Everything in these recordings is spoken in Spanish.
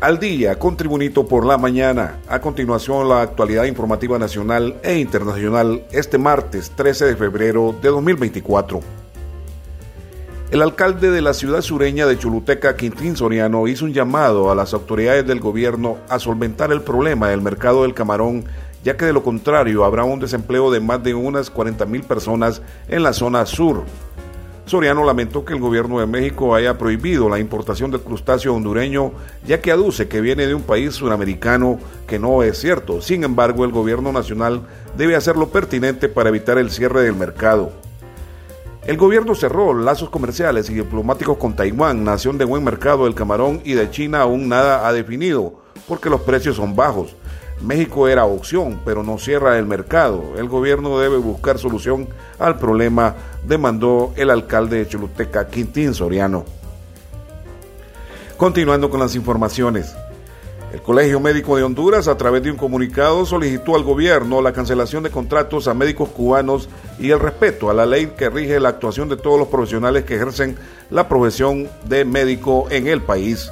al día con Tribunito por la mañana. A continuación, la actualidad informativa nacional e internacional este martes 13 de febrero de 2024. El alcalde de la ciudad sureña de Choluteca, Quintín Soriano, hizo un llamado a las autoridades del gobierno a solventar el problema del mercado del camarón, ya que de lo contrario habrá un desempleo de más de unas 40 mil personas en la zona sur. Soriano lamentó que el gobierno de México haya prohibido la importación del crustáceo hondureño, ya que aduce que viene de un país suramericano que no es cierto. Sin embargo, el gobierno nacional debe hacer lo pertinente para evitar el cierre del mercado. El gobierno cerró lazos comerciales y diplomáticos con Taiwán, nación de buen mercado del camarón, y de China aún nada ha definido, porque los precios son bajos. México era opción, pero no cierra el mercado. El gobierno debe buscar solución al problema, demandó el alcalde de Choluteca, Quintín Soriano. Continuando con las informaciones. El Colegio Médico de Honduras, a través de un comunicado, solicitó al gobierno la cancelación de contratos a médicos cubanos y el respeto a la ley que rige la actuación de todos los profesionales que ejercen la profesión de médico en el país.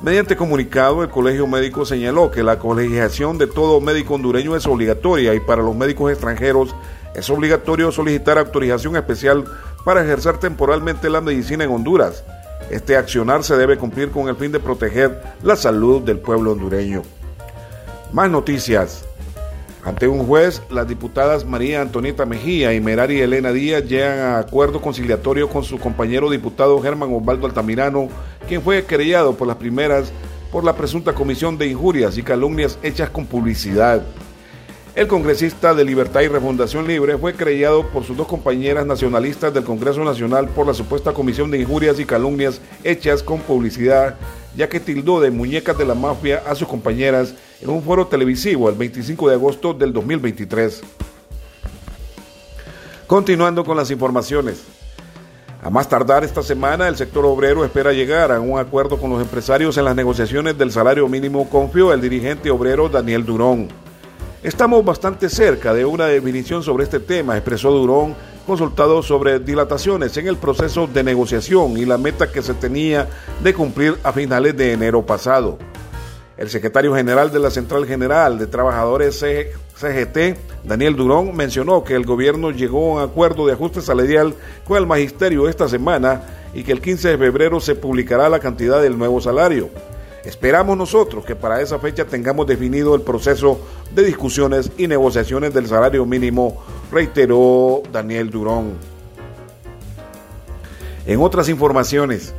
Mediante comunicado, el Colegio Médico señaló que la colegiación de todo médico hondureño es obligatoria y para los médicos extranjeros es obligatorio solicitar autorización especial para ejercer temporalmente la medicina en Honduras. Este accionar se debe cumplir con el fin de proteger la salud del pueblo hondureño. Más noticias. Ante un juez, las diputadas María Antonieta Mejía y Merari Elena Díaz llegan a acuerdo conciliatorio con su compañero diputado Germán Osvaldo Altamirano, quien fue querellado por las primeras por la presunta comisión de injurias y calumnias hechas con publicidad. El congresista de Libertad y Refundación Libre fue querellado por sus dos compañeras nacionalistas del Congreso Nacional por la supuesta comisión de injurias y calumnias hechas con publicidad, ya que tildó de muñecas de la mafia a sus compañeras en un foro televisivo el 25 de agosto del 2023. Continuando con las informaciones. A más tardar esta semana, el sector obrero espera llegar a un acuerdo con los empresarios en las negociaciones del salario mínimo, confió el dirigente obrero Daniel Durón. Estamos bastante cerca de una definición sobre este tema, expresó Durón, consultado sobre dilataciones en el proceso de negociación y la meta que se tenía de cumplir a finales de enero pasado. El secretario general de la Central General de Trabajadores CGT, Daniel Durón, mencionó que el gobierno llegó a un acuerdo de ajuste salarial con el magisterio esta semana y que el 15 de febrero se publicará la cantidad del nuevo salario. Esperamos nosotros que para esa fecha tengamos definido el proceso de discusiones y negociaciones del salario mínimo, reiteró Daniel Durón. En otras informaciones,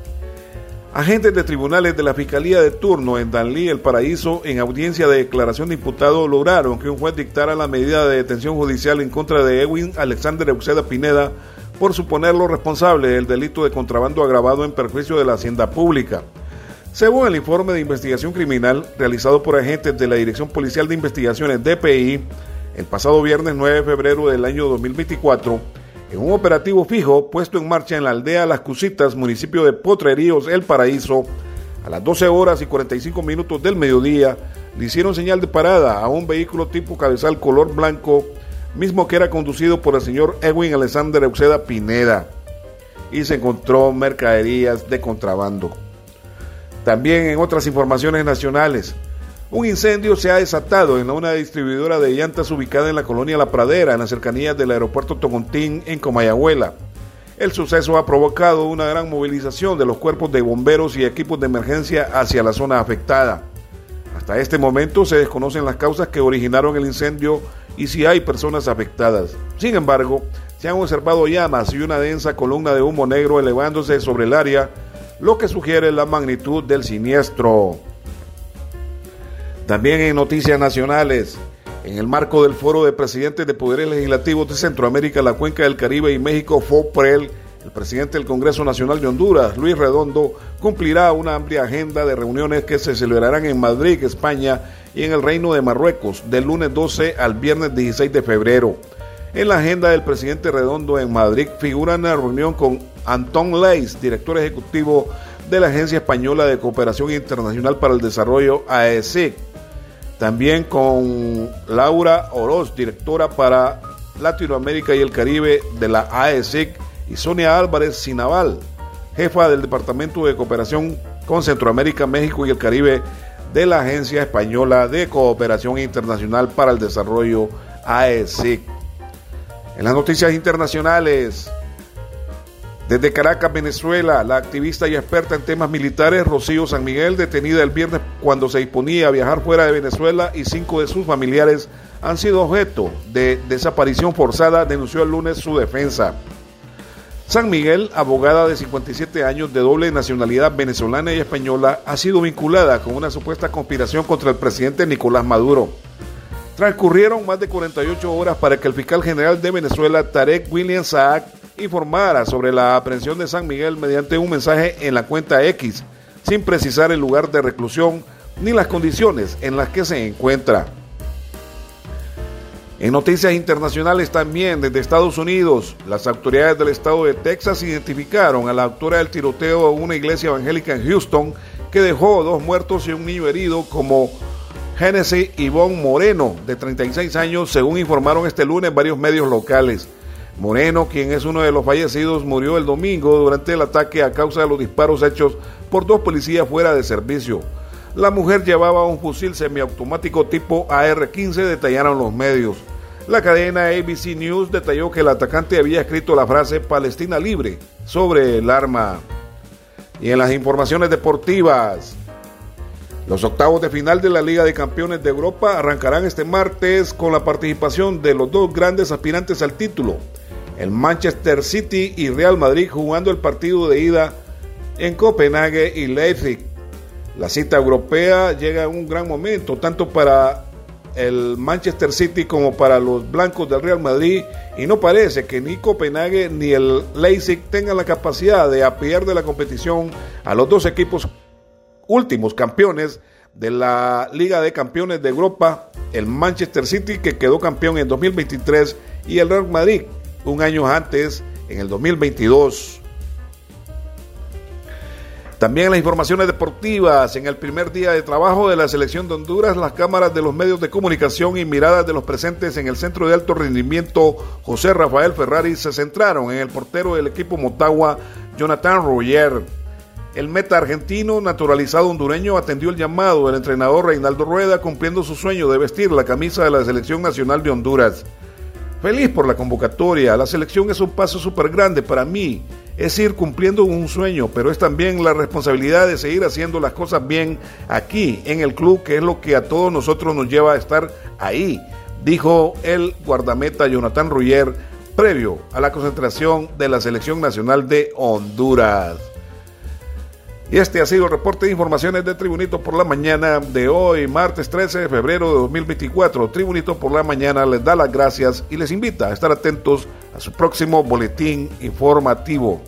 Agentes de tribunales de la Fiscalía de turno en Danlí, El Paraíso, en audiencia de declaración de imputado, lograron que un juez dictara la medida de detención judicial en contra de Edwin Alexander Euceda Pineda por suponerlo responsable del delito de contrabando agravado en perjuicio de la hacienda pública. Según el informe de investigación criminal realizado por agentes de la Dirección Policial de Investigaciones DPI, el pasado viernes 9 de febrero del año 2024, en un operativo fijo puesto en marcha en la aldea Las Cusitas, municipio de Potreríos, El Paraíso, a las 12 horas y 45 minutos del mediodía, le hicieron señal de parada a un vehículo tipo cabezal color blanco, mismo que era conducido por el señor Edwin Alexander Euceda Pineda, y se encontró mercaderías de contrabando. También en otras informaciones nacionales, un incendio se ha desatado en una distribuidora de llantas ubicada en la colonia La Pradera, en las cercanías del aeropuerto Togontín, en Comayagüela. El suceso ha provocado una gran movilización de los cuerpos de bomberos y equipos de emergencia hacia la zona afectada. Hasta este momento se desconocen las causas que originaron el incendio y si hay personas afectadas. Sin embargo, se han observado llamas y una densa columna de humo negro elevándose sobre el área, lo que sugiere la magnitud del siniestro. También en noticias nacionales, en el marco del Foro de Presidentes de Poderes Legislativos de Centroamérica, la Cuenca del Caribe y México, FOPREL, el presidente del Congreso Nacional de Honduras, Luis Redondo, cumplirá una amplia agenda de reuniones que se celebrarán en Madrid, España y en el Reino de Marruecos, del lunes 12 al viernes 16 de febrero. En la agenda del presidente Redondo en Madrid figura una reunión con Antón Leis, director ejecutivo de la Agencia Española de Cooperación Internacional para el Desarrollo, AECIC también con Laura Oroz, directora para Latinoamérica y el Caribe de la AESIC, y Sonia Álvarez Sinaval, jefa del Departamento de Cooperación con Centroamérica, México y el Caribe de la Agencia Española de Cooperación Internacional para el Desarrollo, AECIC. En las noticias internacionales, desde Caracas, Venezuela, la activista y experta en temas militares Rocío San Miguel, detenida el viernes cuando se disponía a viajar fuera de Venezuela y cinco de sus familiares han sido objeto de desaparición forzada, denunció el lunes su defensa. San Miguel, abogada de 57 años de doble nacionalidad venezolana y española, ha sido vinculada con una supuesta conspiración contra el presidente Nicolás Maduro. Transcurrieron más de 48 horas para que el fiscal general de Venezuela, Tarek William Saak, informara sobre la aprehensión de San Miguel mediante un mensaje en la cuenta X, sin precisar el lugar de reclusión ni las condiciones en las que se encuentra. En noticias internacionales también desde Estados Unidos, las autoridades del estado de Texas identificaron a la autora del tiroteo en una iglesia evangélica en Houston que dejó dos muertos y un niño herido como Genesis Ivonne Moreno, de 36 años, según informaron este lunes varios medios locales. Moreno, quien es uno de los fallecidos, murió el domingo durante el ataque a causa de los disparos hechos por dos policías fuera de servicio. La mujer llevaba un fusil semiautomático tipo AR-15, detallaron los medios. La cadena ABC News detalló que el atacante había escrito la frase Palestina libre sobre el arma. Y en las informaciones deportivas, los octavos de final de la Liga de Campeones de Europa arrancarán este martes con la participación de los dos grandes aspirantes al título, el Manchester City y Real Madrid jugando el partido de ida en Copenhague y Leipzig. La cita europea llega en un gran momento, tanto para el Manchester City como para los blancos del Real Madrid y no parece que ni Copenhague ni el Leipzig tengan la capacidad de apiar de la competición a los dos equipos últimos campeones de la Liga de Campeones de Europa, el Manchester City que quedó campeón en 2023 y el Real Madrid un año antes en el 2022. También las informaciones deportivas, en el primer día de trabajo de la selección de Honduras, las cámaras de los medios de comunicación y miradas de los presentes en el centro de alto rendimiento José Rafael Ferrari se centraron en el portero del equipo Motagua, Jonathan Roger. El meta argentino, naturalizado hondureño, atendió el llamado del entrenador Reinaldo Rueda, cumpliendo su sueño de vestir la camisa de la selección nacional de Honduras. Feliz por la convocatoria, la selección es un paso súper grande para mí es ir cumpliendo un sueño, pero es también la responsabilidad de seguir haciendo las cosas bien aquí en el club, que es lo que a todos nosotros nos lleva a estar ahí, dijo el guardameta Jonathan Ruyer previo a la concentración de la Selección Nacional de Honduras. Y este ha sido el reporte de informaciones de Tribunito por la Mañana de hoy, martes 13 de febrero de 2024. Tribunito por la Mañana les da las gracias y les invita a estar atentos a su próximo boletín informativo.